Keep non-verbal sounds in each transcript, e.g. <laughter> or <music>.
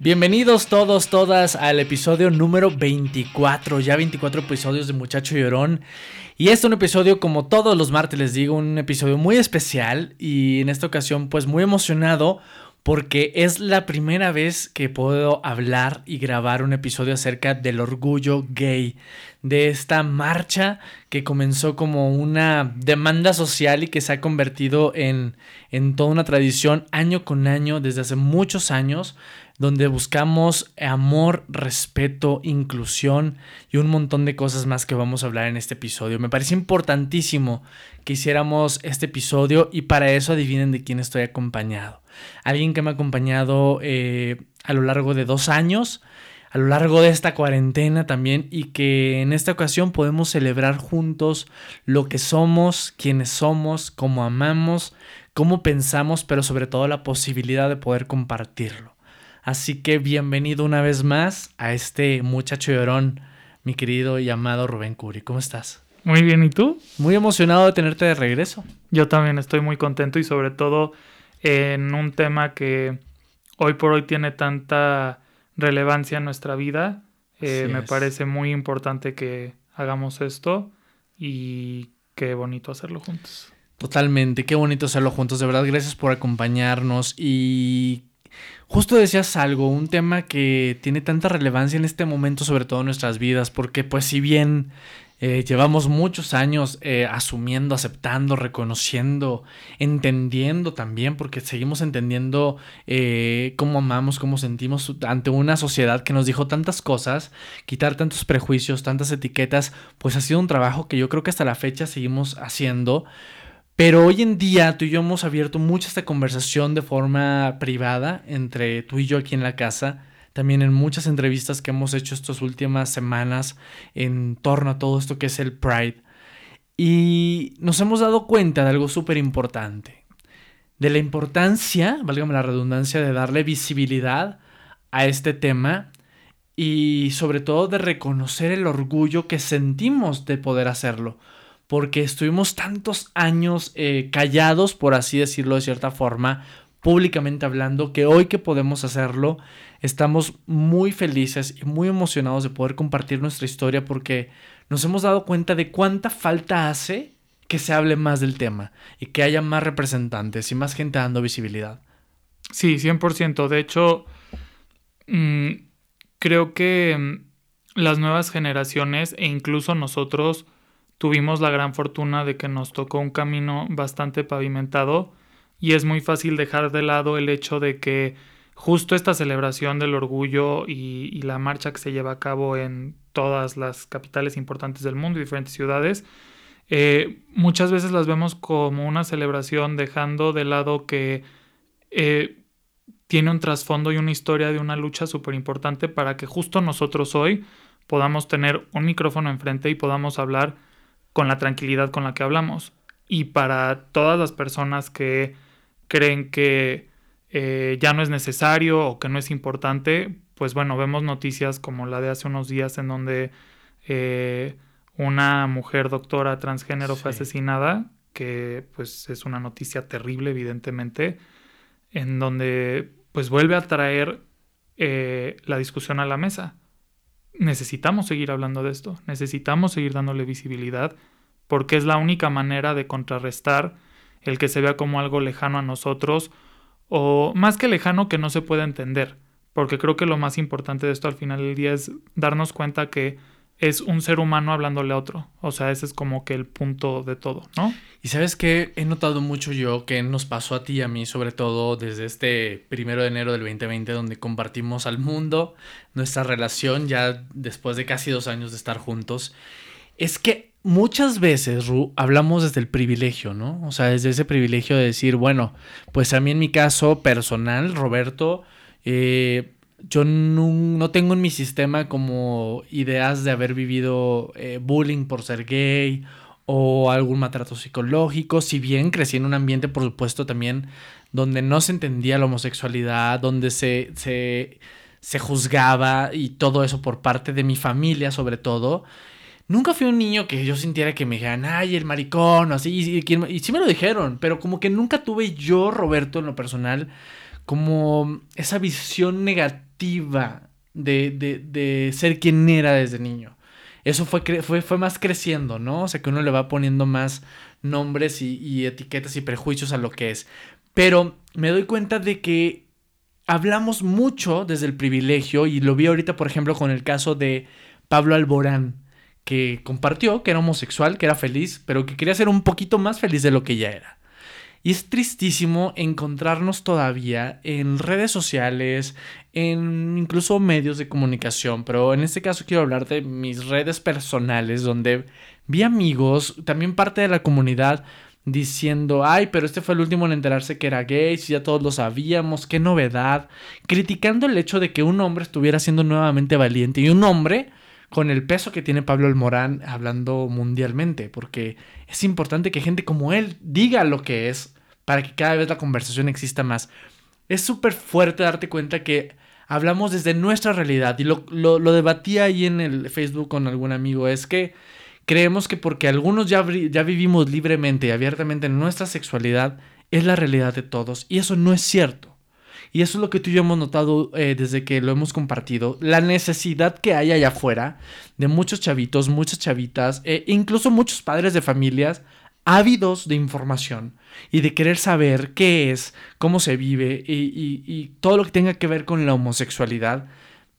Bienvenidos todos, todas al episodio número 24, ya 24 episodios de Muchacho Llorón. Y este es un episodio, como todos los martes les digo, un episodio muy especial y en esta ocasión pues muy emocionado porque es la primera vez que puedo hablar y grabar un episodio acerca del orgullo gay, de esta marcha que comenzó como una demanda social y que se ha convertido en, en toda una tradición año con año desde hace muchos años donde buscamos amor, respeto, inclusión y un montón de cosas más que vamos a hablar en este episodio. Me parece importantísimo que hiciéramos este episodio y para eso adivinen de quién estoy acompañado. Alguien que me ha acompañado eh, a lo largo de dos años, a lo largo de esta cuarentena también y que en esta ocasión podemos celebrar juntos lo que somos, quiénes somos, cómo amamos, cómo pensamos, pero sobre todo la posibilidad de poder compartirlo. Así que bienvenido una vez más a este muchacho llorón, mi querido y amado Rubén Curi. ¿Cómo estás? Muy bien, ¿y tú? Muy emocionado de tenerte de regreso. Yo también estoy muy contento y sobre todo en un tema que hoy por hoy tiene tanta relevancia en nuestra vida. Eh, me parece muy importante que hagamos esto y qué bonito hacerlo juntos. Totalmente, qué bonito hacerlo juntos. De verdad, gracias por acompañarnos y Justo decías algo, un tema que tiene tanta relevancia en este momento, sobre todo en nuestras vidas, porque pues si bien eh, llevamos muchos años eh, asumiendo, aceptando, reconociendo, entendiendo también, porque seguimos entendiendo eh, cómo amamos, cómo sentimos ante una sociedad que nos dijo tantas cosas, quitar tantos prejuicios, tantas etiquetas, pues ha sido un trabajo que yo creo que hasta la fecha seguimos haciendo. Pero hoy en día tú y yo hemos abierto mucho esta conversación de forma privada entre tú y yo aquí en la casa. También en muchas entrevistas que hemos hecho estas últimas semanas en torno a todo esto que es el Pride. Y nos hemos dado cuenta de algo súper importante. De la importancia, válgame la redundancia, de darle visibilidad a este tema y sobre todo de reconocer el orgullo que sentimos de poder hacerlo porque estuvimos tantos años eh, callados, por así decirlo de cierta forma, públicamente hablando, que hoy que podemos hacerlo, estamos muy felices y muy emocionados de poder compartir nuestra historia porque nos hemos dado cuenta de cuánta falta hace que se hable más del tema y que haya más representantes y más gente dando visibilidad. Sí, 100%. De hecho, mm, creo que mm, las nuevas generaciones e incluso nosotros tuvimos la gran fortuna de que nos tocó un camino bastante pavimentado y es muy fácil dejar de lado el hecho de que justo esta celebración del orgullo y, la marcha que se lleva a cabo en todas las capitales importantes del mundo y diferentes ciudades, eh, muchas veces las vemos como una celebración dejando de lado que eh, tiene un trasfondo y una historia de una lucha súper importante para que justo nosotros hoy podamos tener un micrófono enfrente y podamos hablar con la tranquilidad con la que hablamos. Y para todas las personas que creen que eh, ya no es necesario o que no es importante, pues bueno, vemos noticias como la de hace unos días en donde eh, una mujer doctora transgénero fue asesinada, que pues es una noticia terrible, evidentemente, en donde pues vuelve a traer eh, la discusión a la mesa necesitamos seguir hablando de esto, necesitamos seguir dándole visibilidad, porque es la única manera de contrarrestar el que se vea como algo lejano a nosotros, o más que lejano que no se pueda entender, porque creo que lo más importante de esto al final del día es darnos cuenta que es un ser humano hablándole a otro. O sea, ese es como que el punto de todo, ¿no? Y sabes que he notado mucho yo que nos pasó a ti y a mí, sobre todo desde este primero de enero del 2020, donde compartimos al mundo nuestra relación ya después de casi dos años de estar juntos. Es que muchas veces, Ru, hablamos desde el privilegio, ¿no? O sea, desde ese privilegio de decir, bueno, pues a mí en mi caso personal, Roberto, eh, yo no, tengo en mi sistema como ideas de haber vivido eh, bullying por ser gay o algún maltrato psicológico, si bien crecí en un ambiente, por supuesto, también donde no se entendía la homosexualidad, donde se, se, se juzgaba y todo eso por parte de mi familia sobre todo. Nunca fui un niño que yo sintiera que me dijeran, ay, el maricón, o así, y, y, sí me lo dijeron, pero como que nunca tuve yo, Roberto, en lo personal, como esa visión negativa de, de, de ser quien era desde niño. Eso fue, fue, fue más creciendo, ¿no? O sea, que uno le va poniendo más nombres y, y etiquetas y prejuicios a lo que es. Pero me doy cuenta de que hablamos mucho desde el privilegio y lo vi ahorita, por ejemplo, con el caso de Pablo Alborán que compartió que era homosexual, que era feliz, pero que quería ser un poquito más feliz de lo que ya era. Y es tristísimo encontrarnos todavía en redes sociales, en incluso medios de comunicación, pero en este caso quiero hablar de mis redes personales, donde vi amigos, también parte de la comunidad, diciendo, ay, pero este fue el último en enterarse que era gay, si ya todos lo sabíamos, qué novedad, criticando el hecho de que un hombre estuviera siendo nuevamente valiente y un hombre con el peso que tiene Pablo Almorán hablando mundialmente, porque es importante que gente como él diga lo que es para que cada vez la conversación exista más. Es súper fuerte darte cuenta que hablamos desde nuestra realidad y lo, lo, debatí ahí en el Facebook con algún amigo, es que creemos que porque algunos ya, ya vivimos libremente y abiertamente en nuestra sexualidad, es la realidad de todos y eso no es cierto. Y eso es lo que tú y yo hemos notado eh, desde que lo hemos compartido. La necesidad que hay allá afuera de muchos chavitos, muchas chavitas, e incluso muchos padres de familias ávidos de información y de querer saber qué es, cómo se vive y todo lo que tenga que ver con la homosexualidad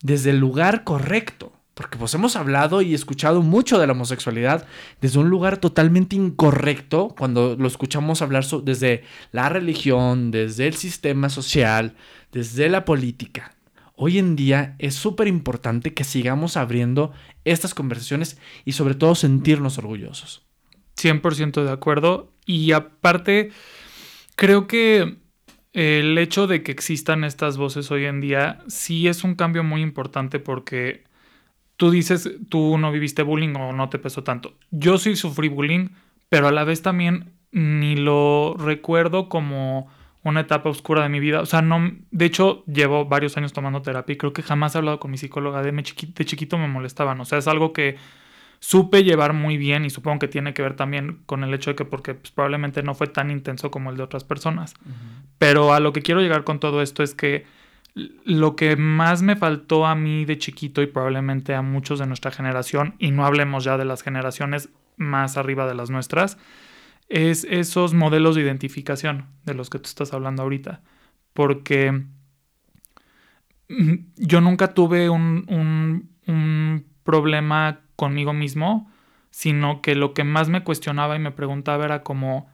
desde el lugar correcto. Porque pues hemos hablado y escuchado mucho de la homosexualidad desde un lugar totalmente incorrecto, cuando lo escuchamos hablar desde la religión, desde el sistema social, desde la política. Hoy en día es súper importante que sigamos abriendo estas conversaciones y sobre todo sentirnos orgullosos. 100% de acuerdo. Y aparte, creo que el hecho de que existan estas voces hoy en día sí es un cambio muy importante porque tú dices, tú no viviste bullying o no te pesó tanto. Yo sí sufrí bullying, pero a la vez también ni lo recuerdo como una etapa oscura de mi vida. O sea, no, de hecho, llevo varios años tomando terapia y creo que jamás he hablado con mi psicóloga de, me chiquito, de chiquito me molestaban. O sea, es algo que supe llevar muy bien y supongo que tiene que ver también con el hecho de que porque pues, probablemente no fue tan intenso como el de otras personas. Pero a lo que quiero llegar con todo esto es que lo que más me faltó a mí de chiquito y probablemente a muchos de nuestra generación, y no hablemos ya de las generaciones más arriba de las nuestras, es esos modelos de identificación de los que tú estás hablando ahorita. Porque mm, yo nunca tuve un, un, problema conmigo mismo, sino que lo que más me cuestionaba y me preguntaba era como,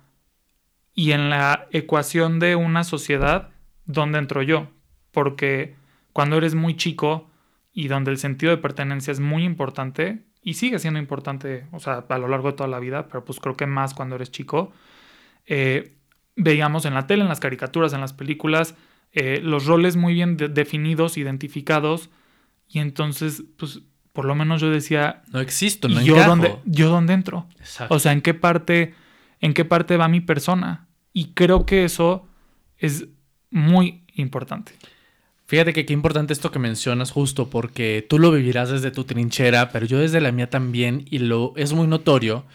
¿y en la ecuación de una sociedad, dónde entro yo? Porque cuando eres muy chico y donde el sentido de pertenencia es muy importante y sigue siendo importante, o sea, a lo largo de toda la vida, pero pues creo que más cuando eres chico, eh, veíamos en la tele, en las caricaturas, en las películas, eh, los roles muy bien definidos, identificados, y entonces, pues, por lo menos yo decía... No existo, no yo dónde, yo dónde entro. O sea, ¿en qué parte, en qué parte va mi persona? Y creo que eso es muy importante. Fíjate que qué importante esto que mencionas justo porque tú lo vivirás desde tu trinchera, pero yo desde la mía también y lo es muy notorio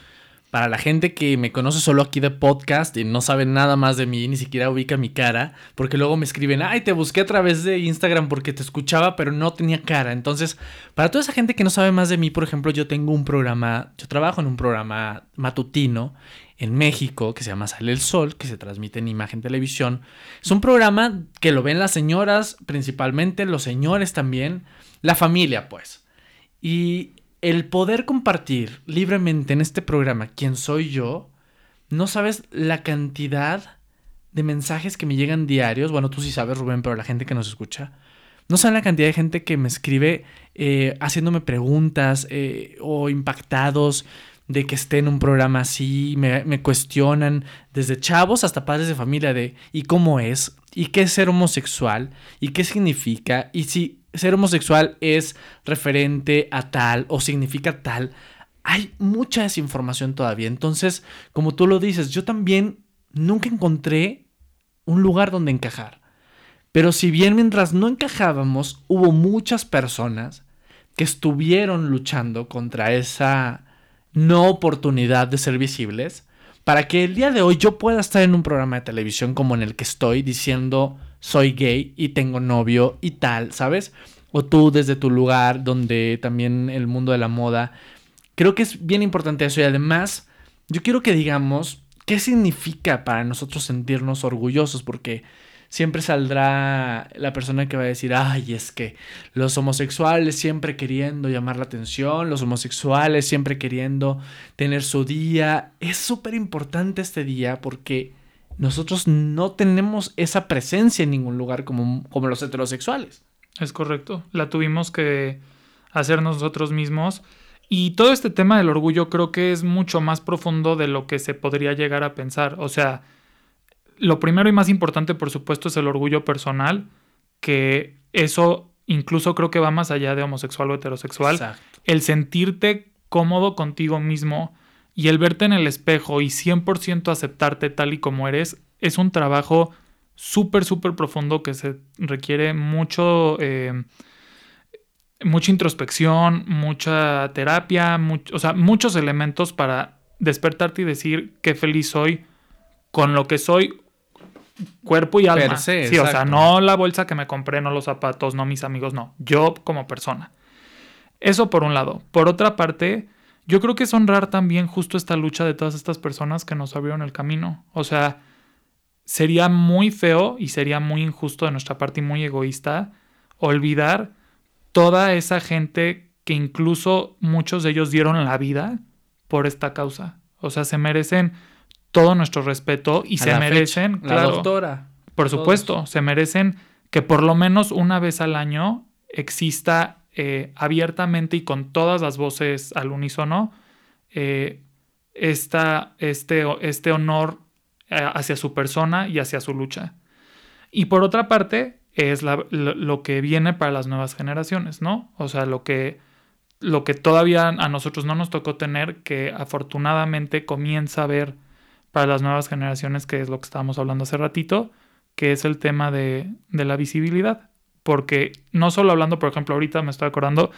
para la gente que me conoce solo aquí de podcast y no sabe nada más de mí, ni siquiera ubica mi cara, porque luego me escriben, ay, te busqué a través de Instagram porque te escuchaba, pero no tenía cara. Entonces, para toda esa gente que no sabe más de mí, por ejemplo, yo tengo un programa, yo trabajo en un programa matutino en México que se llama Sale el Sol, que se transmite en imagen televisión. Es un programa que lo ven las señoras, principalmente los señores también, la familia pues. Y el poder compartir libremente en este programa quién soy yo, no sabes la cantidad de mensajes que me llegan diarios. Bueno, tú sí sabes, Rubén, pero la gente que nos escucha. No saben la cantidad de gente que me escribe eh, haciéndome preguntas eh, o impactados de que esté en un programa así, me, cuestionan desde chavos hasta padres de familia de ¿y cómo es? ¿Y qué es ser homosexual? ¿Y qué significa? Y si, ser homosexual es referente a tal o significa tal. Hay mucha desinformación todavía. Entonces, como tú lo dices, yo también nunca encontré un lugar donde encajar. Pero si bien mientras no encajábamos, hubo muchas personas que estuvieron luchando contra esa no oportunidad de ser visibles, para que el día de hoy yo pueda estar en un programa de televisión como en el que estoy diciendo soy gay y tengo novio y tal, ¿sabes? O tú desde tu lugar, donde también el mundo de la moda. Creo que es bien importante eso y además yo quiero que digamos qué significa para nosotros sentirnos orgullosos porque siempre saldrá la persona que va a decir, ay, es que los homosexuales siempre queriendo llamar la atención, los homosexuales siempre queriendo tener su día. Es súper importante este día porque nosotros no tenemos esa presencia en ningún lugar como, como los heterosexuales. Es correcto, la tuvimos que hacer nosotros mismos. Y todo este tema del orgullo creo que es mucho más profundo de lo que se podría llegar a pensar. O sea, lo primero y más importante, por supuesto, es el orgullo personal, que eso incluso creo que va más allá de homosexual o heterosexual. El sentirte cómodo contigo mismo, y el verte en el espejo y 100% aceptarte tal y como eres es un trabajo súper, súper profundo que se requiere mucho, eh, mucha introspección, mucha terapia, o sea, muchos elementos para despertarte y decir qué feliz soy con lo que soy cuerpo y alma. sí, o sea, no la bolsa que me compré, no los zapatos, no mis amigos, no, yo como persona. Eso por un lado. Por otra parte, yo creo que es honrar también justo esta lucha de todas estas personas que nos abrieron el camino. O sea, sería muy feo y sería muy injusto de nuestra parte y muy egoísta olvidar toda esa gente que incluso muchos de ellos dieron la vida por esta causa. O sea, se merecen todo nuestro respeto y se merecen, la doctora. Por supuesto, se merecen que por lo menos una vez al año exista eh, abiertamente y con todas las voces al unísono eh, este, este honor eh, hacia su persona y hacia su lucha. Y por otra parte, es lo, que viene para las nuevas generaciones, ¿no? O sea, lo que, lo que todavía a nosotros no nos tocó tener, que afortunadamente comienza a ver para las nuevas generaciones, que es lo que estábamos hablando hace ratito, que es el tema de, de la visibilidad porque no solo hablando, por ejemplo, ahorita me estoy acordando,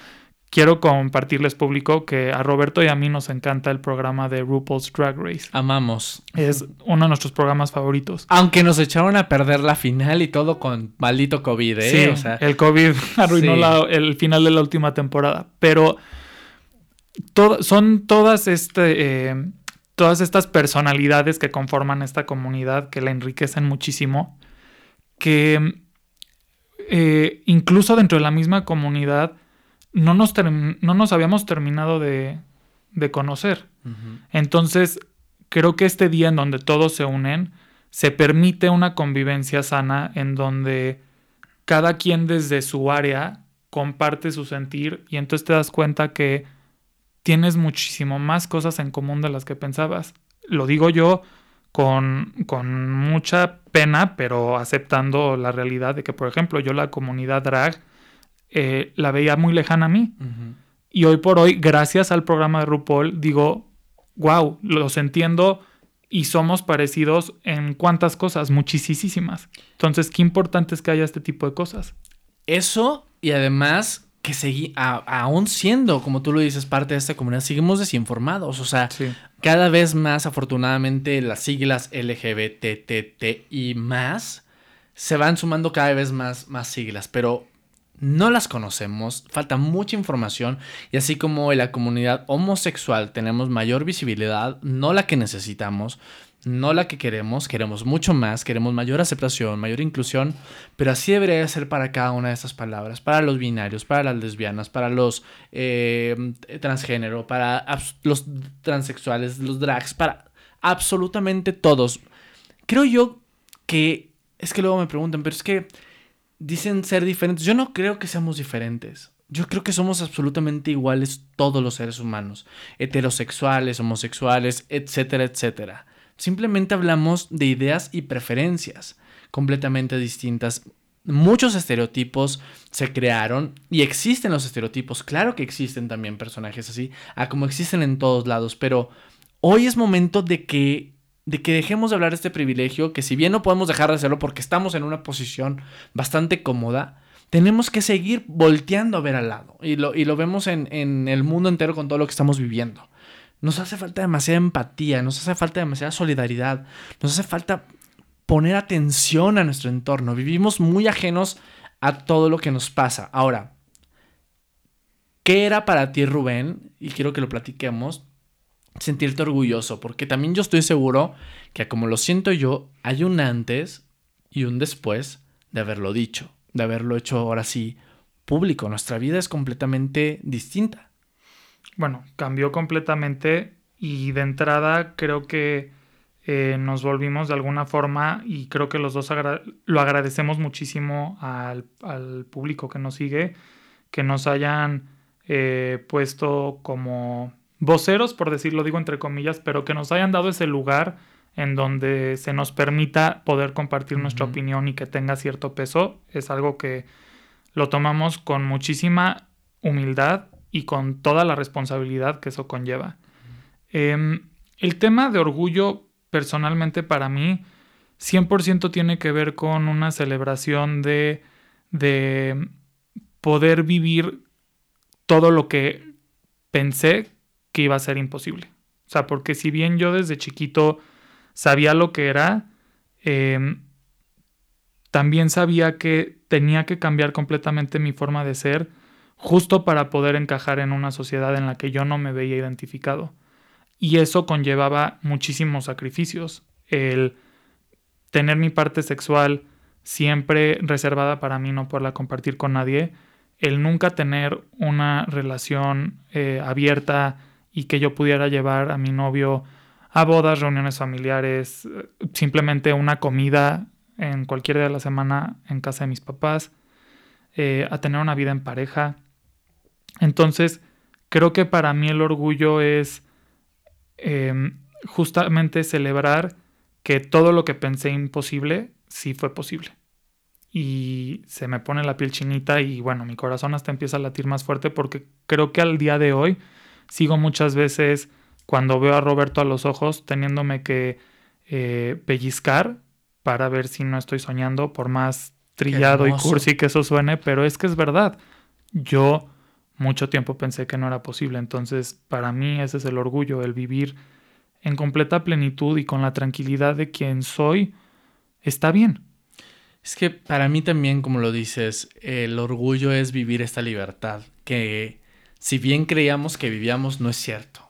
quiero compartirles público que a Roberto y a mí nos encanta el programa de RuPaul's Drag Race. Amamos. Es uno de nuestros programas favoritos. Aunque nos echaron a perder la final y todo con maldito COVID, ¿eh? Sí, o sea, el COVID <laughs> arruinó el final de la última temporada. Pero son todas este, eh, todas estas personalidades que conforman esta comunidad que la enriquecen muchísimo. Que eh, incluso dentro de la misma comunidad, no nos, no nos habíamos terminado de, conocer. Entonces, creo que este día en donde todos se unen, se permite una convivencia sana en donde cada quien desde su área comparte su sentir y entonces te das cuenta que tienes muchísimo más cosas en común de las que pensabas. Lo digo yo con, con mucha pena, pero aceptando la realidad de que, por ejemplo, yo la comunidad drag eh, la veía muy lejana a mí. Y hoy por hoy, gracias al programa de RuPaul, digo, wow, los entiendo y somos parecidos en cuántas cosas, muchísimas. Entonces, qué importante es que haya este tipo de cosas. Eso y además que seguí, aún siendo, como tú lo dices, parte de esta comunidad, seguimos desinformados. O sea, cada vez más, afortunadamente, las siglas LGBTT y más se van sumando cada vez más, más siglas, pero no las conocemos, falta mucha información y así como en la comunidad homosexual tenemos mayor visibilidad, no la que necesitamos, no la que queremos, queremos mucho más, queremos mayor aceptación, mayor inclusión, pero así debería ser para cada una de estas palabras, para los binarios, para las lesbianas, para los eh, transgénero, para los transexuales, los drags, para absolutamente todos. Creo yo que, es que luego me preguntan, pero es que dicen ser diferentes, yo no creo que seamos diferentes. Yo creo que somos absolutamente iguales todos los seres humanos, heterosexuales, homosexuales, etcétera, etcétera. Simplemente hablamos de ideas y preferencias completamente distintas. muchos estereotipos se crearon y existen los estereotipos. Claro que existen también personajes así, a como existen en todos lados, pero hoy es momento de que de que dejemos de hablar de este privilegio, que si bien no podemos dejar de hacerlo porque estamos en una posición bastante cómoda, tenemos que seguir volteando a ver al lado. Y lo, y lo vemos en, en el mundo entero con todo lo que estamos viviendo. Nos hace falta demasiada empatía, nos hace falta demasiada solidaridad, nos hace falta poner atención a nuestro entorno. Vivimos muy ajenos a todo lo que nos pasa. Ahora, ¿qué era para ti, Rubén? Y quiero que lo platiquemos sentirte orgulloso, porque también yo estoy seguro que como lo siento yo, hay un antes y un después de haberlo dicho, de haberlo hecho ahora sí público. Nuestra vida es completamente distinta. Bueno, cambió completamente y de entrada creo que eh, nos volvimos de alguna forma y creo que los dos lo agradecemos muchísimo al, al, público que nos sigue, que nos hayan eh, puesto como voceros, por decirlo digo entre comillas, pero que nos hayan dado ese lugar en donde se nos permita poder compartir nuestra opinión y que tenga cierto peso, es algo que lo tomamos con muchísima humildad y con toda la responsabilidad que eso conlleva. Em, el tema de orgullo, personalmente para mí, 100% tiene que ver con una celebración de, de poder vivir todo lo que pensé que iba a ser imposible. O sea, porque si bien yo desde chiquito sabía lo que era, em, también sabía que tenía que cambiar completamente mi forma de ser justo para poder encajar en una sociedad en la que yo no me veía identificado. Y eso conllevaba muchísimos sacrificios. El tener mi parte sexual siempre reservada para mí, no poderla compartir con nadie. El nunca tener una relación eh, abierta y que yo pudiera llevar a mi novio a bodas, reuniones familiares, simplemente una comida en cualquier día de la semana en casa de mis papás, eh, a tener una vida en pareja. Entonces, creo que para mí el orgullo es em, justamente celebrar que todo lo que pensé imposible, sí fue posible. Y se me pone la piel chinita y bueno, mi corazón hasta empieza a latir más fuerte porque creo que al día de hoy sigo muchas veces cuando veo a Roberto a los ojos teniéndome que eh, pellizcar para ver si no estoy soñando, por más trillado y cursi que eso suene, pero es que es verdad. Yo mucho tiempo pensé que no era posible, entonces para mí ese es el orgullo, el vivir en completa plenitud y con la tranquilidad de quien soy, está bien. Es que para mí también, como lo dices, el orgullo es vivir esta libertad que si bien creíamos que vivíamos, no es cierto.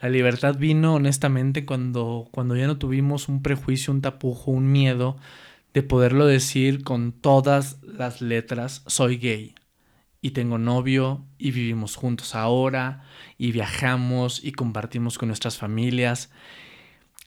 La libertad vino honestamente cuando, cuando ya no tuvimos un prejuicio, un tapujo, un miedo de poderlo decir con todas las letras, soy gay. Y tengo novio y vivimos juntos ahora y viajamos y compartimos con nuestras familias.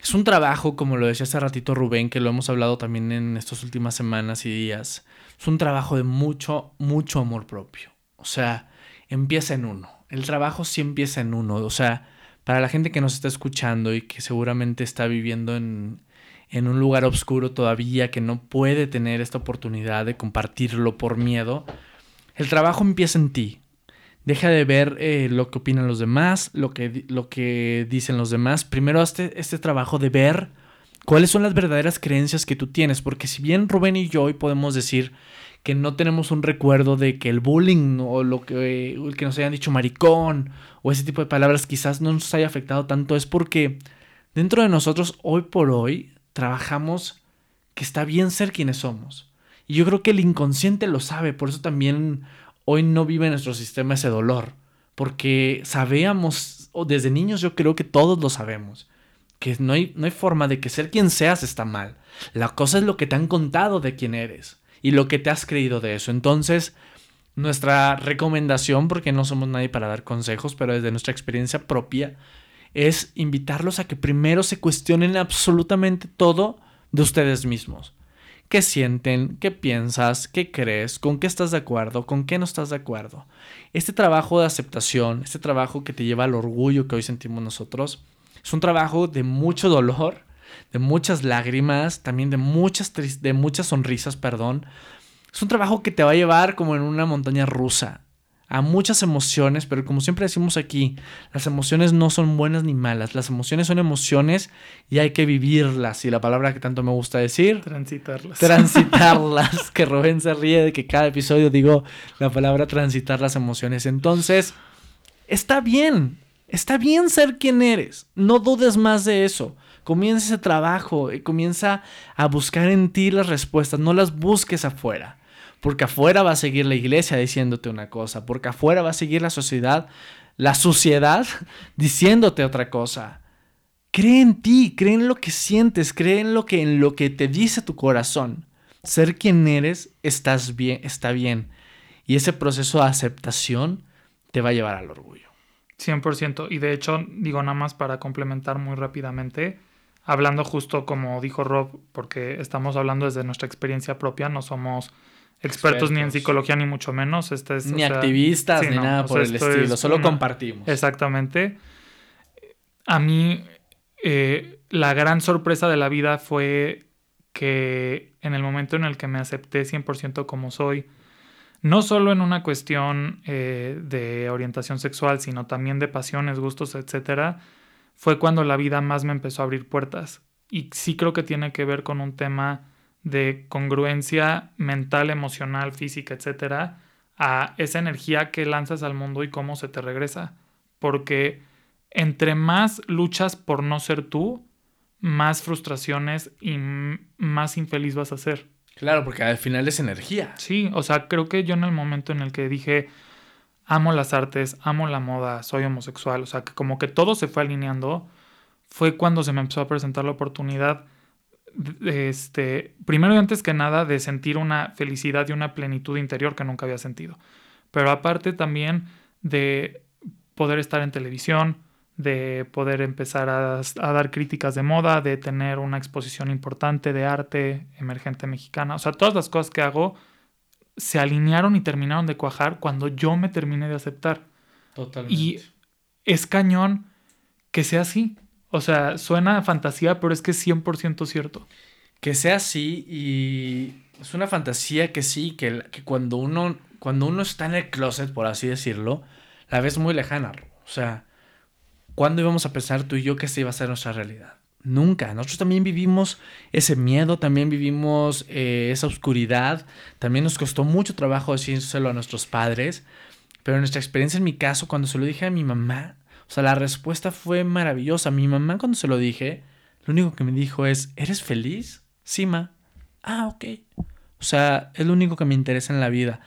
Es un trabajo, como lo decía hace ratito Rubén, que lo hemos hablado también en estas últimas semanas y días. Es un trabajo de mucho, mucho amor propio. O sea, empieza en uno. El trabajo sí empieza en uno. O sea, para la gente que nos está escuchando y que seguramente está viviendo en, en un lugar oscuro todavía, que no puede tener esta oportunidad de compartirlo por miedo, el trabajo empieza en ti. Deja de ver eh, lo que opinan los demás, lo que, lo que dicen los demás. Primero hazte este trabajo de ver cuáles son las verdaderas creencias que tú tienes, porque si bien Rubén y yo hoy podemos decir que no tenemos un recuerdo de que el bullying o lo que, que nos hayan dicho maricón o ese tipo de palabras quizás no nos haya afectado tanto, es porque dentro de nosotros hoy por hoy trabajamos que está bien ser quienes somos. Y yo creo que el inconsciente lo sabe, por eso también hoy no vive nuestro sistema ese dolor, porque sabíamos, o desde niños yo creo que todos lo sabemos, que no hay, no hay forma de que ser quien seas está mal. La cosa es lo que te han contado de quién eres y lo que te has creído de eso. Entonces, nuestra recomendación, porque no somos nadie para dar consejos, pero desde nuestra experiencia propia, es invitarlos a que primero se cuestionen absolutamente todo de ustedes mismos. ¿Qué sienten? ¿Qué piensas? ¿Qué crees? ¿Con qué estás de acuerdo? ¿Con qué no estás de acuerdo? Este trabajo de aceptación, este trabajo que te lleva al orgullo que hoy sentimos nosotros, es un trabajo de mucho dolor, de muchas lágrimas, también de muchas, de muchas sonrisas, perdón, es un trabajo que te va a llevar como en una montaña rusa a muchas emociones, pero como siempre decimos aquí, las emociones no son buenas ni malas, las emociones son emociones y hay que vivirlas. Y la palabra que tanto me gusta decir, Transitarlas. transitarlas, <laughs> que Rubén se ríe de que cada episodio digo la palabra transitar las emociones. Entonces, está bien, está bien ser quien eres, no dudes más de eso. Comienza ese trabajo y comienza a buscar en ti las respuestas, no las busques afuera. Porque afuera va a seguir la iglesia diciéndote una cosa, porque afuera va a seguir la sociedad, la suciedad <laughs> diciéndote otra cosa. Cree en ti, cree en lo que sientes, cree en lo que, en lo que te dice tu corazón. Ser quien eres, estás bien, está bien. Y ese proceso de aceptación te va a llevar al orgullo. 100%. Y de hecho, digo nada más para complementar muy rápidamente, hablando justo como dijo Rob, porque estamos hablando desde nuestra experiencia propia, no somos expertos, ni en psicología ni mucho menos. Este es, ni o sea, activistas sí, ni no, nada por sea, el estilo, es solo una- compartimos. Exactamente. A mí, eh, la gran sorpresa de la vida fue que en el momento en el que me acepté 100% como soy, no solo en una cuestión eh, de orientación sexual, sino también de pasiones, gustos, etcétera, fue cuando la vida más me empezó a abrir puertas. Y sí creo que tiene que ver con un tema de congruencia mental, emocional, física, etcétera, a esa energía que lanzas al mundo y cómo se te regresa. Porque entre más luchas por no ser tú, más frustraciones y más infeliz vas a ser. Claro, porque al final es energía. Sí, o sea, creo que yo en el momento en el que dije, amo las artes, amo la moda, soy homosexual, o sea, que como que todo se fue alineando, fue cuando se me empezó a presentar la oportunidad, este, primero y antes que nada, de sentir una felicidad y una plenitud interior que nunca había sentido. Pero aparte también de poder estar en televisión, de poder empezar a, a dar críticas de moda, de tener una exposición importante de arte emergente mexicana. O sea, todas las cosas que hago se alinearon y terminaron de cuajar cuando yo me terminé de aceptar. Totalmente. Y es cañón que sea así. O sea, suena a fantasía, pero es que es 100% cierto. que sea así y es una fantasía que sí, que, que cuando uno cuando uno está en el closet, por así decirlo, la ves muy lejana. O sea, ¿cuándo íbamos a pensar tú y yo que esta iba a ser nuestra realidad? Nunca. Nosotros también vivimos ese miedo, también vivimos eh, esa oscuridad, también nos costó mucho trabajo decírselo a nuestros padres, pero en nuestra experiencia, en mi caso, cuando se lo dije a mi mamá, o sea, la respuesta fue maravillosa. Mi mamá cuando se lo dije, lo único que me dijo es, ¿eres feliz? Sí, ma. Ah, ok. O sea, es lo único que me interesa en la vida.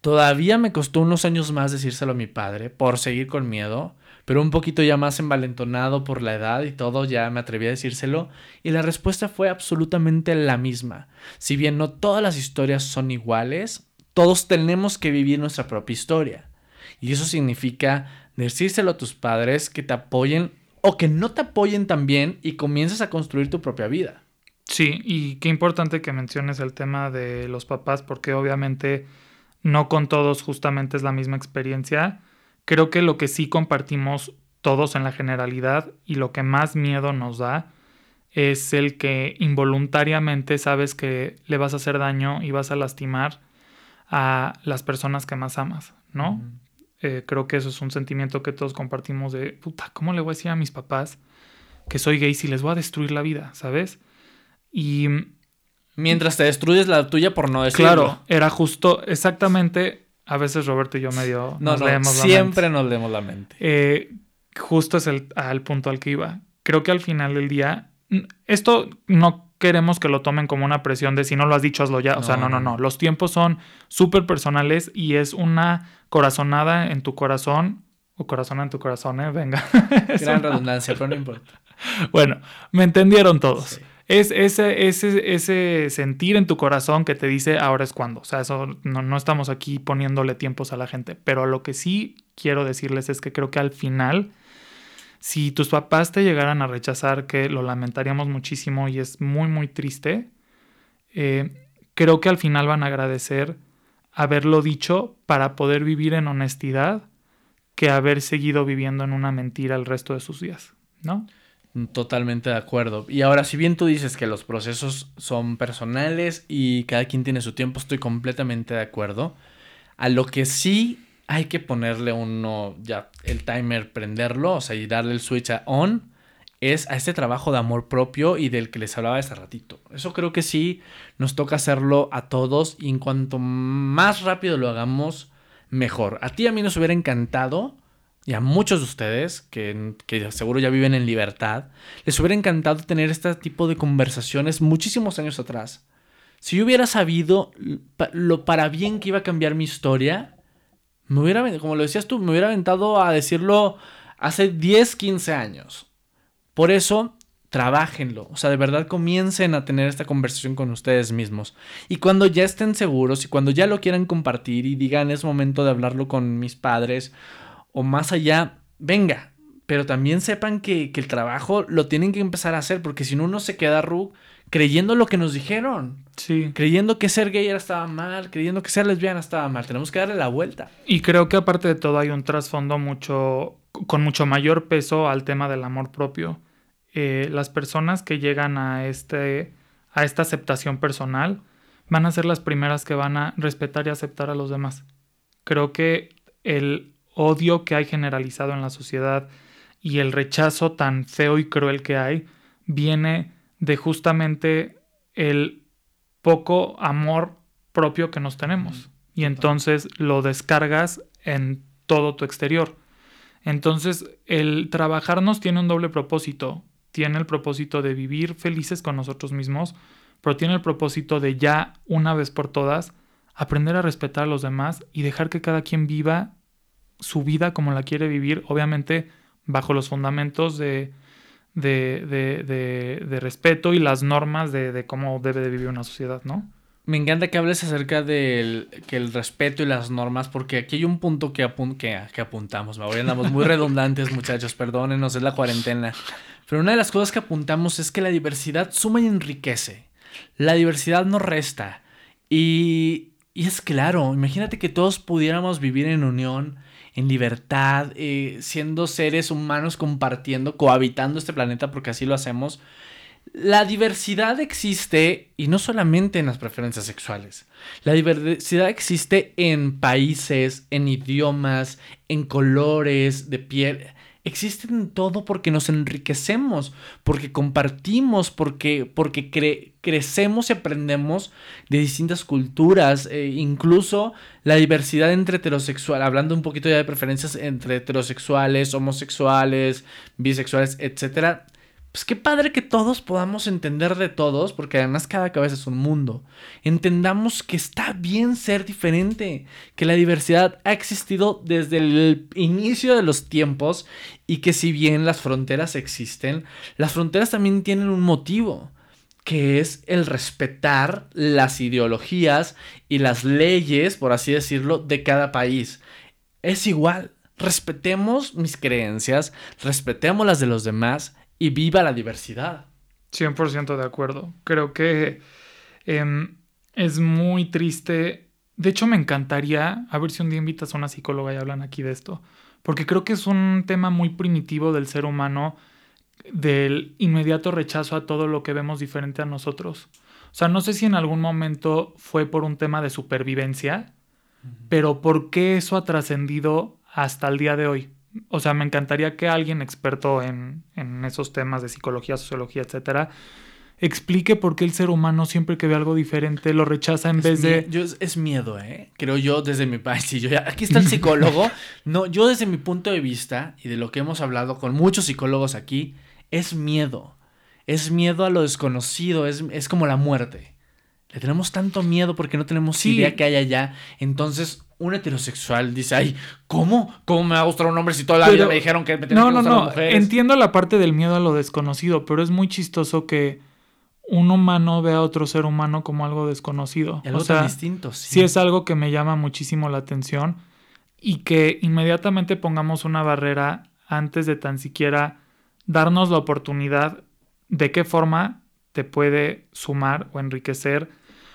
Todavía me costó unos años más decírselo a mi padre por seguir con miedo, pero un poquito ya más envalentonado por la edad y todo, ya me atreví a decírselo y la respuesta fue absolutamente la misma. Si bien no todas las historias son iguales, todos tenemos que vivir nuestra propia historia. Y eso significa decírselo a tus padres que te apoyen o que no te apoyen también y comiences a construir tu propia vida. Sí, y qué importante que menciones el tema de los papás, porque obviamente no con todos justamente es la misma experiencia. Creo que lo que sí compartimos todos en la generalidad y lo que más miedo nos da es el que involuntariamente sabes que le vas a hacer daño y vas a lastimar a las personas que más amas, ¿no? Eh, creo que eso es un sentimiento que todos compartimos de, puta, ¿cómo le voy a decir a mis papás que soy gay si les voy a destruir la vida, ¿sabes? Y Mientras te destruyes la tuya por no decirlo. claro, era justo, exactamente, a veces Roberto y yo medio No, nos no, leemos la siempre mente. nos leemos la mente. Eh, justo es el al punto al que iba. Creo que al final del día, n- esto no queremos que lo tomen como una presión de si no lo has dicho, hazlo ya. O sea, no, No, no, no, no. no. Los tiempos son súper personales y es una corazonada en tu corazón. O corazón en tu corazón, ¿eh? Venga. <laughs> Es Gran redundancia, pero no <laughs> importa. Bueno, me entendieron todos. Sí. Es ese, ese, ese sentir en tu corazón que te dice ahora es cuando. O sea, eso no, no estamos aquí poniéndole tiempos a la gente. Pero lo que sí quiero decirles es que creo que al final, si tus papás te llegaran a rechazar, que lo lamentaríamos muchísimo y es muy, muy triste, eh, creo que al final van a agradecer haberlo dicho para poder vivir en honestidad que haber seguido viviendo en una mentira el resto de sus días, ¿no? Totalmente de acuerdo. Y ahora, si bien tú dices que los procesos son personales y cada quien tiene su tiempo, estoy completamente de acuerdo. A lo que sí hay que ponerle uno, ya el timer, prenderlo, o sea, y darle el switch a on, es a este trabajo de amor propio y del que les hablaba hace ratito. Eso creo que sí nos toca hacerlo a todos y en cuanto más rápido lo hagamos, mejor. A ti a mí nos hubiera encantado y a muchos de ustedes que, que, seguro ya viven en libertad, les hubiera encantado tener este tipo de conversaciones muchísimos años atrás. Si yo hubiera sabido lo para bien que iba a cambiar mi historia, me hubiera, como lo decías tú, me hubiera aventado a decirlo hace 10, 15 años. Por eso, trabajenlo. O sea, de verdad comiencen a tener esta conversación con ustedes mismos. Y cuando ya estén seguros y cuando ya lo quieran compartir y digan es momento de hablarlo con mis padres o más allá, venga, pero también sepan que, el trabajo lo tienen que empezar a hacer, porque si no uno se queda Ru creyendo lo que nos dijeron. Sí. Creyendo que ser gay estaba mal, creyendo que ser lesbiana estaba mal. Tenemos que darle la vuelta. Y creo que aparte de todo hay un trasfondo mucho, con mucho mayor peso al tema del amor propio. Eh, las personas que llegan a, este, a esta aceptación personal van a ser las primeras que van a respetar y aceptar a los demás. Creo que el odio que hay generalizado en la sociedad y el rechazo tan feo y cruel que hay viene de justamente el poco amor propio que nos tenemos. Y entonces lo descargas en todo tu exterior. Entonces el trabajarnos tiene un doble propósito. Tiene el propósito de vivir felices con nosotros mismos, pero tiene el propósito de ya una vez por todas aprender a respetar a los demás y dejar que cada quien viva su vida como la quiere vivir, obviamente bajo los fundamentos de, de, respeto y las normas de, cómo debe de vivir una sociedad, ¿no? Me encanta que hables acerca del que el respeto y las normas, porque aquí hay un punto que, que, apuntamos. Hoy andamos muy redundantes, <laughs> muchachos, perdónenos, es la cuarentena. Pero una de las cosas que apuntamos es que la diversidad suma y enriquece. La diversidad no resta. Y, y es claro, imagínate que todos pudiéramos vivir en unión, en libertad, eh, siendo seres humanos compartiendo, cohabitando este planeta, porque así lo hacemos. La diversidad existe y no solamente en las preferencias sexuales. La diversidad existe en países, en idiomas, en colores de piel existen en todo porque nos enriquecemos, porque compartimos, porque, porque crecemos y aprendemos de distintas culturas, e incluso la diversidad entre heterosexuales, hablando un poquito ya de preferencias entre heterosexuales, homosexuales, bisexuales, etcétera, pues qué padre que todos podamos entender de todos, porque además cada cabeza es un mundo. Entendamos que está bien ser diferente, que la diversidad ha existido desde el inicio de los tiempos y que si bien las fronteras existen, las fronteras también tienen un motivo, que es el respetar las ideologías y las leyes, por así decirlo, de cada país. Es igual, respetemos mis creencias, respetemos las de los demás y viva la diversidad. 100% de acuerdo. Creo que em, es muy triste. De hecho, me encantaría, a ver si un día invitas a una psicóloga y hablan aquí de esto, porque creo que es un tema muy primitivo del ser humano, del inmediato rechazo a todo lo que vemos diferente a nosotros. O sea, no sé si en algún momento fue por un tema de supervivencia, pero ¿por qué eso ha trascendido hasta el día de hoy? O sea, me encantaría que alguien experto en, esos temas de psicología, sociología, etcétera, explique por qué el ser humano siempre que ve algo diferente lo rechaza en vez de... Yo, es miedo, ¿eh? Creo yo desde mi... país. yo aquí está el psicólogo. <laughs> no, yo desde mi punto de vista y de lo que hemos hablado con muchos psicólogos aquí, es miedo. Es miedo a lo desconocido, es, es como la muerte. Le tenemos tanto miedo porque no tenemos idea que hay allá. Entonces, un heterosexual dice, ay, ¿cómo? ¿Cómo me va a gustar un hombre si toda la vida me dijeron que me tenía no, que gustar no, no. Entiendo la parte del miedo a lo desconocido, pero es muy chistoso que un humano vea a otro ser humano como algo desconocido. algo o sea, distinto, sí. sí es algo que me llama muchísimo la atención y que inmediatamente pongamos una barrera antes de tan siquiera darnos la oportunidad de qué forma te puede sumar o enriquecer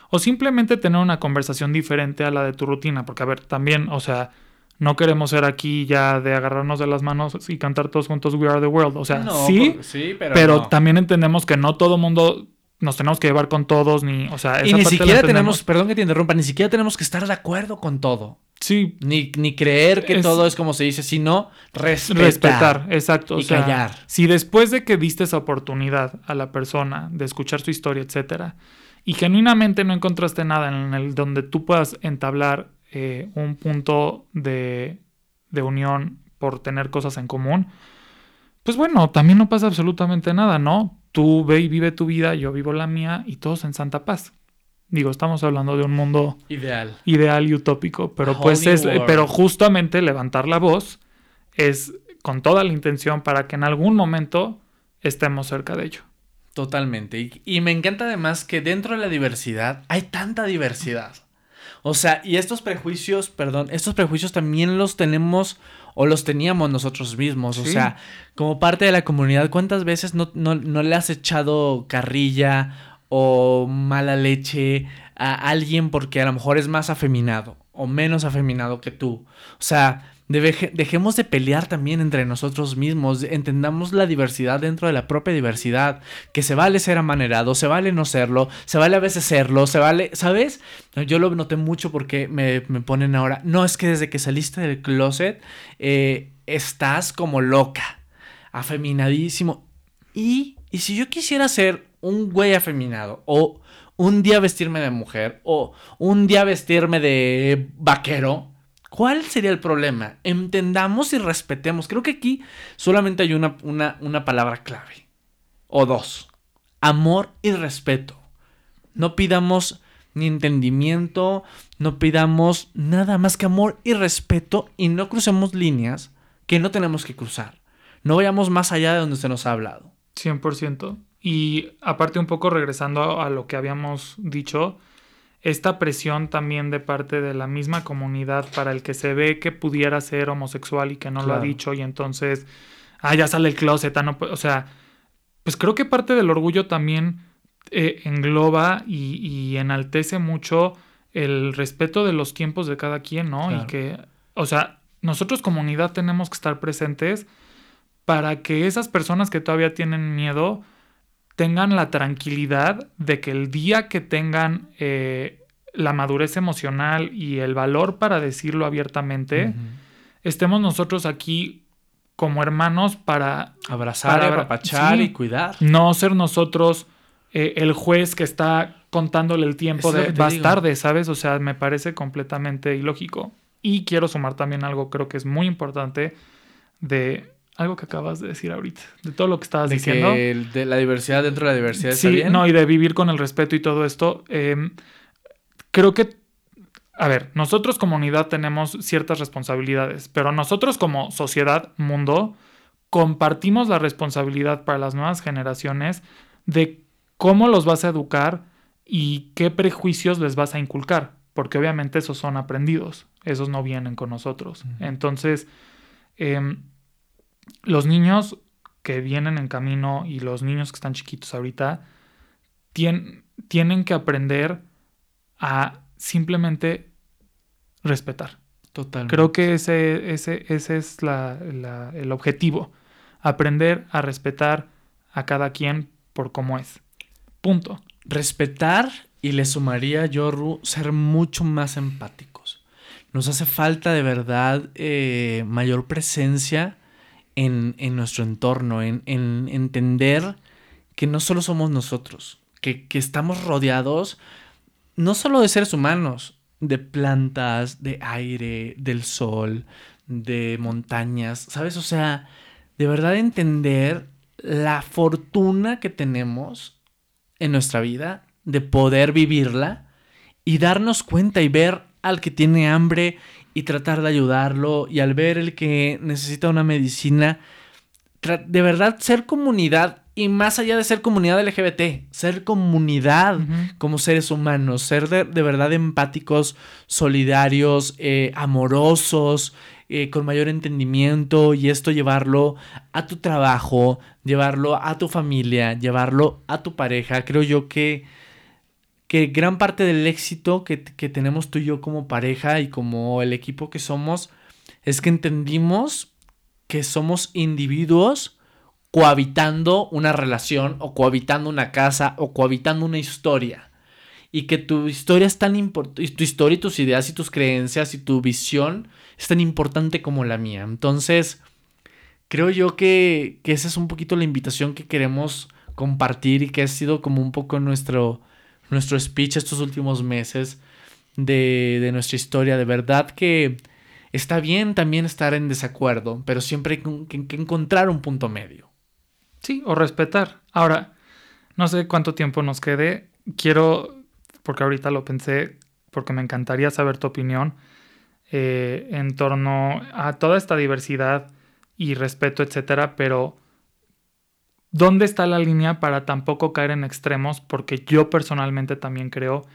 o simplemente tener una conversación diferente a la de tu rutina, porque a ver, también, o sea, No queremos ser aquí ya de agarrarnos de las manos y cantar todos juntos We Are the World. O sea, No, sí, por- sí, pero, pero, no. también entendemos que no todo mundo nos tenemos que llevar con todos, ni, o sea, Y esa ni parte la siquiera tenemos, perdón que te interrumpa, ni siquiera tenemos que estar de acuerdo con todo. Sí, Ni, ni creer que Es- todo es como se dice, sino respetar. respetar, exacto. O y sea, callar. Si después de que diste esa oportunidad a la persona de escuchar su historia, etcétera, y genuinamente no encontraste nada en el donde tú puedas entablar eh, un punto de, de unión por tener cosas en común, pues bueno, también no pasa absolutamente nada, ¿no? Tú ve y vive tu vida, yo vivo la mía y todos en santa paz. Digo, estamos hablando de un mundo Ideal. ideal y utópico, pero pues es, world. pero justamente levantar la voz es con toda la intención para que en algún momento estemos cerca de ello. Totalmente. Y, y me encanta además que dentro de la diversidad hay tanta diversidad. O sea, y estos prejuicios, perdón, estos prejuicios también los tenemos o los teníamos nosotros mismos. O sea, como parte de la comunidad, ¿cuántas veces no, no, no le has echado carrilla o mala leche a alguien porque a lo mejor es más afeminado o menos afeminado que tú? O sea, dejemos de pelear también entre nosotros mismos, entendamos la diversidad dentro de la propia diversidad, que se vale ser amanerado, se vale no serlo, se vale a veces serlo, se vale, ¿sabes? Yo lo noté mucho porque me, me ponen ahora, no es que desde que saliste del closet eh, estás como loca, afeminadísimo. Y, y si yo quisiera ser un güey afeminado o un día vestirme de mujer o un día vestirme de vaquero, ¿cuál sería el problema? Entendamos y respetemos. Creo que aquí solamente hay una, una, una palabra clave. O dos. Amor y respeto. No pidamos ni entendimiento, no pidamos nada más que amor y respeto y no crucemos líneas que no tenemos que cruzar. No vayamos más allá de donde se nos ha hablado. 100%. Y aparte un poco regresando a lo que habíamos dicho, esta presión también de parte de la misma comunidad para el que se ve que pudiera ser homosexual y que no lo ha dicho y entonces, ah, ya sale el closet, ah, no pu- o sea, pues creo que parte del orgullo también eh, engloba y, y enaltece mucho el respeto de los tiempos de cada quien, ¿no? Claro. Y que, o sea, nosotros comunidad tenemos que estar presentes para que esas personas que todavía tienen miedo tengan la tranquilidad de que el día que tengan eh, la madurez emocional y el valor para decirlo abiertamente, estemos nosotros aquí como hermanos para Abrazar, Para- apapachar sí. y cuidar. no ser nosotros eh, el juez que está contándole el tiempo Eso de vas digo. tarde, ¿sabes? O sea, me parece completamente ilógico. Y quiero sumar también algo, creo que es muy importante, de algo que acabas de decir ahorita, de todo lo que estabas De diciendo. que el- de la diversidad dentro de la diversidad está Sí, bien. no, y de vivir con el respeto y todo esto. eh, creo que, a ver, nosotros como unidad tenemos ciertas responsabilidades, pero nosotros como sociedad, mundo, compartimos la responsabilidad para las nuevas generaciones de cómo los vas a educar y qué prejuicios les vas a inculcar, porque obviamente esos son aprendidos, esos no vienen con nosotros. Entonces, em, los niños que vienen en camino y los niños que están chiquitos ahorita tien- tienen que aprender a simplemente respetar. Totalmente. Creo que ese, ese, ese es la- la- el objetivo. Aprender a respetar a cada quien por cómo es. Punto. respetar y le sumaría yo, Ru, ser mucho más empáticos. Nos hace falta de verdad eh, mayor presencia en, en nuestro entorno, en, en entender que no solo somos nosotros, que, que estamos rodeados no solo de seres humanos, de plantas, de aire, del sol, de montañas, ¿sabes? O sea, de verdad entender la fortuna que tenemos en nuestra vida, de poder vivirla y darnos cuenta y ver al que tiene hambre y tratar de ayudarlo y al ver el que necesita una medicina, de verdad ser comunidad y más allá de ser comunidad LGBT, ser comunidad como seres humanos, ser de, de verdad empáticos, solidarios, eh, amorosos, eh, con mayor entendimiento y esto llevarlo a tu trabajo, llevarlo a tu familia, llevarlo a tu pareja. Creo yo que, que gran parte del éxito que, que tenemos tú y yo como pareja y como el equipo que somos es que entendimos que somos individuos cohabitando una relación o cohabitando una casa o cohabitando una historia. Y que tu historia es tan importante, tu historia y tus ideas y tus creencias y tu visión es tan importante como la mía. Entonces, creo yo que, que esa es un poquito la invitación que queremos compartir y que ha sido como un poco nuestro, nuestro speech estos últimos meses de, de nuestra historia. De verdad que está bien también estar en desacuerdo, pero siempre hay que, encontrar un punto medio. Sí, o respetar. Ahora, no sé cuánto tiempo nos quede. Quiero, porque ahorita lo pensé, porque me encantaría saber tu opinión eh, en torno a toda esta diversidad y respeto, etcétera, pero ¿dónde está la línea para tampoco caer en extremos? Porque yo personalmente también creo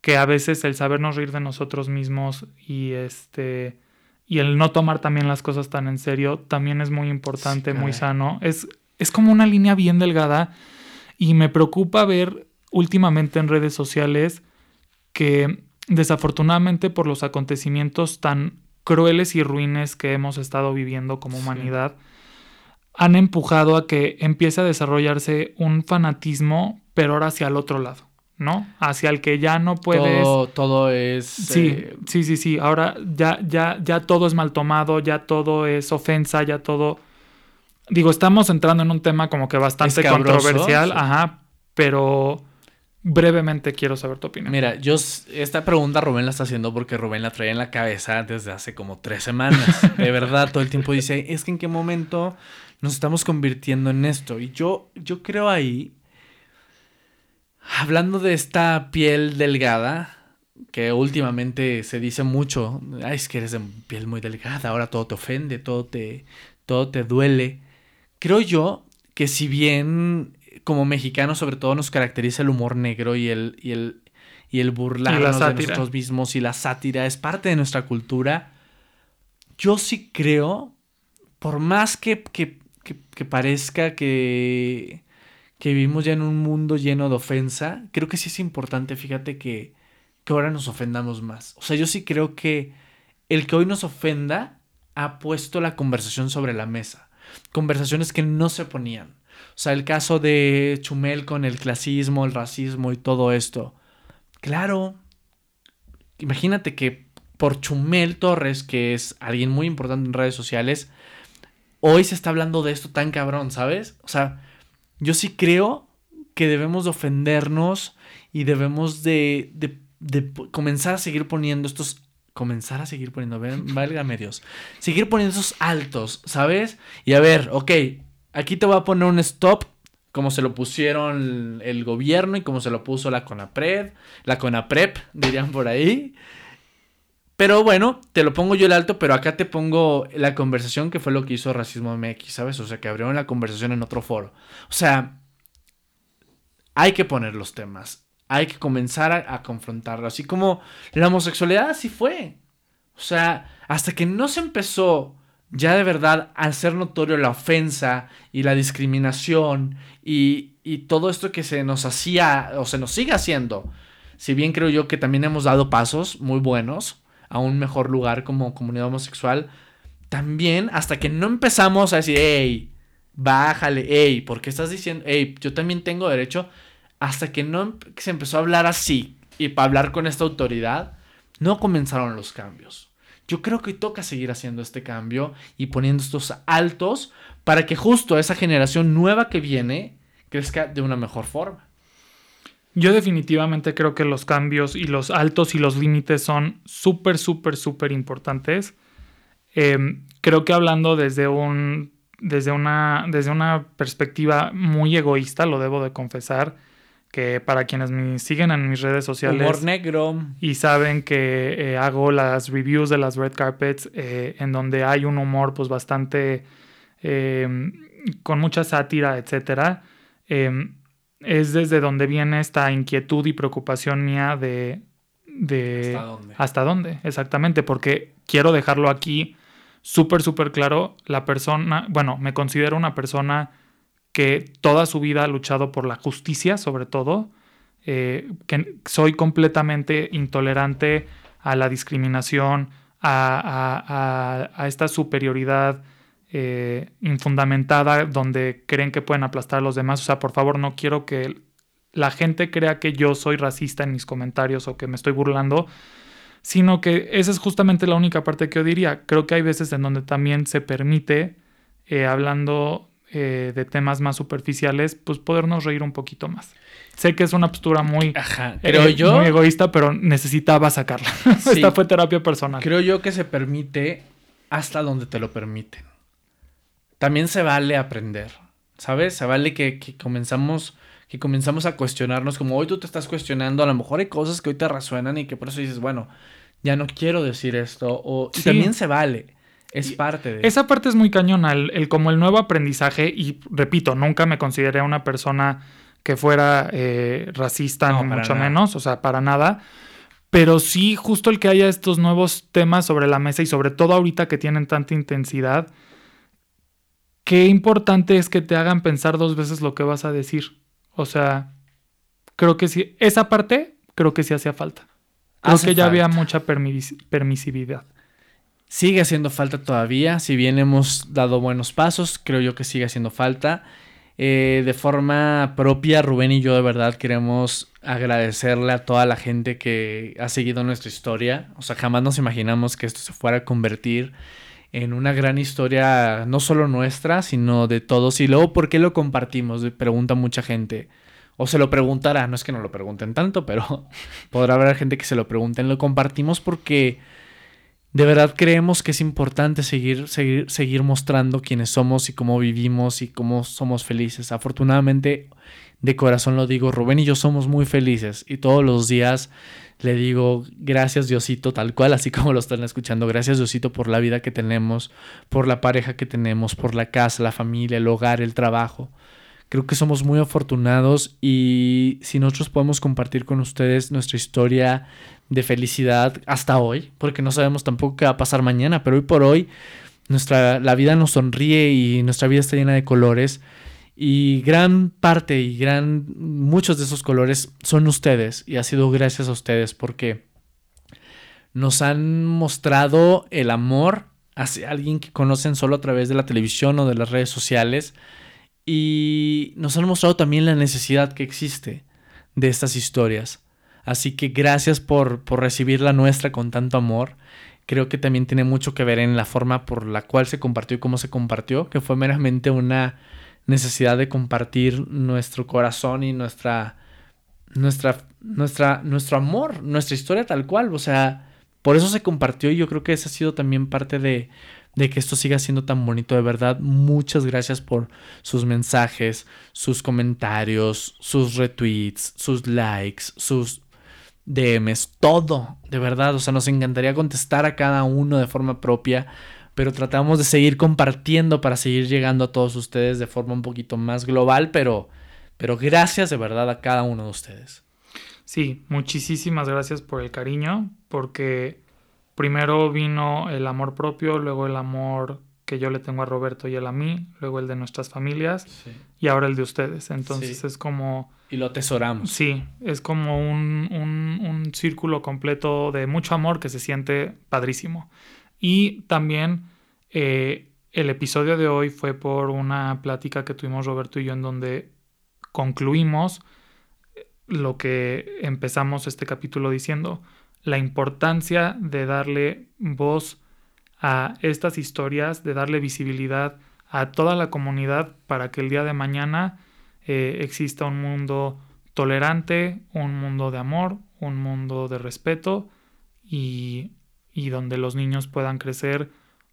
que a veces el sabernos reír de nosotros mismos y este y el no tomar también las cosas tan en serio también es muy importante, muy sano. Es, es como una línea bien delgada y me preocupa ver últimamente en redes sociales que desafortunadamente por los acontecimientos tan crueles y ruines que hemos estado viviendo como humanidad, han empujado a que empiece a desarrollarse un fanatismo, pero ahora hacia el otro lado, ¿no? Hacia el que ya no puedes. Todo, todo es. Sí, eh... sí, sí, sí. Ahora ya, ya, ya todo es mal tomado, ya todo es ofensa, ya todo. Digo, estamos entrando en un tema como que bastante controversial, sí. ajá, pero brevemente quiero saber tu opinión. Mira, yo esta pregunta Rubén la está haciendo porque Rubén la trae en la cabeza desde hace como tres semanas. De verdad, todo el tiempo dice, es que en qué momento nos estamos convirtiendo en esto. Y yo, yo creo ahí, hablando de esta piel delgada, que últimamente se dice mucho, Ay, es que eres de piel muy delgada, ahora todo te ofende, todo te, todo te duele. Creo yo que si bien como mexicanos sobre todo nos caracteriza el humor negro y el, y el, y el burlarnos y de nosotros mismos y la sátira es parte de nuestra cultura. Yo sí creo, por más que, que, que, parezca que, que vivimos ya en un mundo lleno de ofensa, creo que sí es importante, fíjate que, que ahora nos ofendamos más. O sea, yo sí creo que el que hoy nos ofenda ha puesto la conversación sobre la mesa. Conversaciones que no se ponían. O sea, el caso de Chumel con el clasismo, el racismo y todo esto. Claro, imagínate que por Chumel Torres, que es alguien muy importante en redes sociales, hoy se está hablando de esto tan cabrón, ¿sabes? O sea, yo sí creo que debemos de ofendernos y debemos de, de, de comenzar a seguir poniendo estos comenzar a seguir poniendo, <laughs> válgame Dios, seguir poniendo esos altos, ¿sabes? Y a ver, ok, Aquí te voy a poner un stop como se lo pusieron el gobierno y como se lo puso la CONAPRED, la CONAPREP, dirían por ahí. Pero bueno, te lo pongo yo el alto, pero acá te pongo la conversación que fue lo que hizo Racismo MX, ¿sabes? O sea, que abrieron la conversación en otro foro. O sea, hay que poner los temas, hay que comenzar a, a confrontarlo. Así como la homosexualidad así fue. O sea, hasta que no se empezó ya de verdad hacer notorio la ofensa y la discriminación y, y, todo esto que se nos hacía o se nos sigue haciendo. Si bien creo yo que también hemos dado pasos muy buenos a un mejor lugar como comunidad homosexual, también hasta que no empezamos a decir, hey, bájale, hey, ¿por qué estás diciendo, hey, yo también tengo derecho? Hasta que no se empezó a hablar así y para hablar con esta autoridad, no comenzaron los cambios. Yo creo que toca seguir haciendo este cambio y poniendo estos altos para que justo esa generación nueva que viene crezca de una mejor forma. Yo definitivamente creo que los cambios y los altos y los límites son súper, súper, súper importantes. Eh, creo que hablando desde, un, desde, una, desde una perspectiva muy egoísta, lo debo de confesar, que para quienes me siguen en mis redes sociales. Humor negro. Y saben que eh, hago las reviews de las red carpets eh, en donde hay un humor pues bastante eh, con mucha sátira, etcétera. Es desde donde viene esta inquietud y preocupación mía de... de ¿Hasta dónde? ¿Hasta dónde? Exactamente, porque quiero dejarlo aquí súper, súper claro. La persona, bueno, me considero una persona que toda su vida ha luchado por la justicia, sobre todo, eh, que soy completamente intolerante a la discriminación, a, a esta superioridad eh, infundamentada donde creen que pueden aplastar a los demás. O sea, por favor, no quiero que la gente crea que yo soy racista en mis comentarios o que me estoy burlando, sino que esa es justamente la única parte que yo diría. Creo que hay veces en donde también se permite, eh, hablando eh, de temas más superficiales, pues podernos reír un poquito más. Sé que es una postura muy, yo, muy egoísta, pero necesitaba sacarla. <laughs> Esta fue terapia personal. Creo yo que se permite hasta donde te lo permiten también se vale aprender, ¿sabes? Se vale que, comenzamos que comenzamos a cuestionarnos, como hoy tú te estás cuestionando, a lo mejor hay cosas que hoy te resuenan y que por eso dices, bueno, ya no quiero decir esto, o también se vale. Es parte de... Esa parte es muy cañona, el, como el nuevo aprendizaje, y repito, nunca me consideré una persona que fuera eh, racista, no, mucho menos, o sea, para nada. Pero sí, justo el que haya estos nuevos temas sobre la mesa y sobre todo ahorita que tienen tanta intensidad, qué importante es que te hagan pensar dos veces lo que vas a decir. O sea, creo que sí, esa parte creo que sí hacía falta. Creo que ya había mucha permisividad. Sigue haciendo falta todavía, si bien hemos dado buenos pasos, creo yo que sigue haciendo falta. Eh, de forma propia, Rubén y yo de verdad queremos agradecerle a toda la gente que ha seguido nuestra historia. O sea, jamás nos imaginamos que esto se fuera a convertir en una gran historia, no solo nuestra, sino de todos. Y luego, ¿por qué lo compartimos? Pregunta mucha gente. O se lo preguntará, no es que no lo pregunten tanto, pero <laughs> podrá haber gente que se lo pregunten. Lo compartimos porque de verdad creemos que es importante seguir, seguir, seguir mostrando quiénes somos y cómo vivimos y cómo somos felices. Afortunadamente, de corazón lo digo, Rubén y yo somos muy felices y todos los días le digo gracias Diosito tal cual, así <laughs> como lo están escuchando, gracias Diosito por la vida que tenemos, por la pareja que tenemos, por la casa, la familia, el hogar, el trabajo. Creo que somos muy afortunados y si nosotros podemos compartir con ustedes nuestra historia de felicidad hasta hoy, porque no sabemos tampoco qué va a pasar mañana, pero hoy por hoy nuestra, la vida nos sonríe y nuestra vida está llena de colores y gran parte y gran muchos de esos colores son ustedes y ha sido gracias a ustedes porque nos han mostrado el amor hacia alguien que conocen solo a través de la televisión o de las redes sociales y nos han mostrado también la necesidad que existe de estas historias. Así que gracias por, por recibir la nuestra con tanto amor. Creo que también tiene mucho que ver en la forma por la cual se compartió y cómo se compartió, que fue meramente una necesidad de compartir nuestro corazón y nuestra, nuestra, nuestra, nuestro amor, nuestra historia tal cual. O sea, por eso se compartió y yo creo que esa ha sido también parte de, de que esto siga siendo tan bonito. De verdad, muchas gracias por sus mensajes, sus comentarios, sus retweets, sus likes, sus DMs, todo, de verdad. O sea, nos encantaría contestar a cada uno de forma propia pero tratamos de seguir compartiendo para seguir llegando a todos ustedes de forma un poquito más global, pero, pero gracias de verdad a cada uno de ustedes. Sí, muchísimas gracias por el cariño, porque primero vino el amor propio, luego el amor que yo le tengo a Roberto y él a mí, luego el de nuestras familias y ahora el de ustedes. Entonces es como... Y lo atesoramos. Sí, es como un, un, un círculo completo de mucho amor que se siente padrísimo. Y también eh, el episodio de hoy fue por una plática que tuvimos Roberto y yo en donde concluimos lo que empezamos este capítulo diciendo, la importancia de darle voz a estas historias, de darle visibilidad a toda la comunidad para que el día de mañana eh, exista un mundo tolerante, un mundo de amor, un mundo de respeto y y donde los niños puedan crecer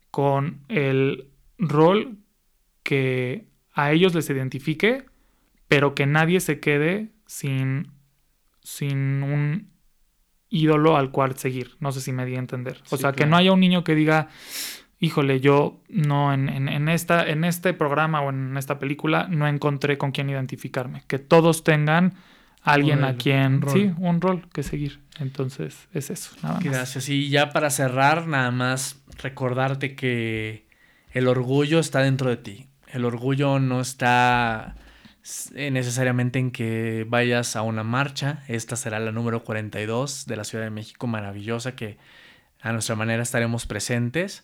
con el rol que a ellos les identifique, pero que nadie se quede sin, sin un ídolo al cual seguir. No sé si me di a entender. O sea, que no haya un niño que diga, híjole, yo no en, en, esta, en este programa o en esta película no encontré con quién identificarme. Que todos tengan alguien a quien, sí, un rol que seguir. Entonces, es eso, nada más. Gracias. Y ya para cerrar, nada más recordarte que el orgullo está dentro de ti. El orgullo no está necesariamente en que vayas a una marcha. Esta será la número 42 de la Ciudad de México, maravillosa, que a nuestra manera estaremos presentes.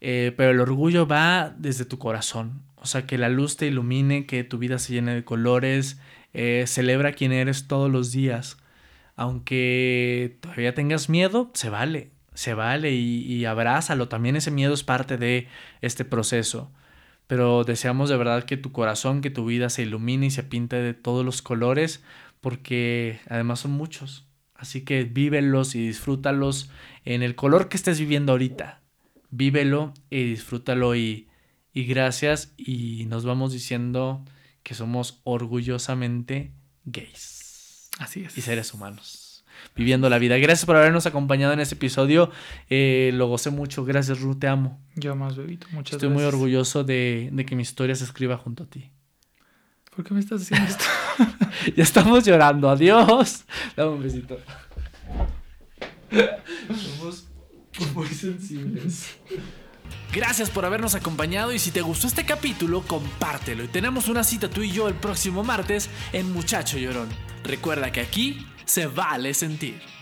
Eh, pero el orgullo va desde tu corazón. O sea, que la luz te ilumine, que tu vida se llene de colores. Eh, celebra quién eres todos los días. Aunque todavía tengas miedo, se vale. Se vale y, abrázalo. También ese miedo es parte de este proceso. Pero deseamos de verdad que tu corazón, que tu vida se ilumine y se pinte de todos los colores, porque además son muchos. Así que vívelos y disfrútalos en el color que estés viviendo ahorita. Vívelo y disfrútalo y gracias. Y nos vamos diciendo que somos orgullosamente gays. Así es. Y seres humanos. Viviendo la vida. Gracias por habernos acompañado en este episodio. Eh, lo gocé mucho. Gracias, Ru. Te amo. Yo más, bebito. Muchas Estoy muy gracias. orgulloso de, de que mi historia se escriba junto a ti. ¿Por qué me estás haciendo esto? <laughs> Ya estamos llorando. Adiós. Dame un besito. Somos muy sensibles. Gracias por habernos acompañado y si te gustó este capítulo, compártelo. Y tenemos una cita tú y yo el próximo martes en Muchacho Llorón. Recuerda que aquí se vale sentir.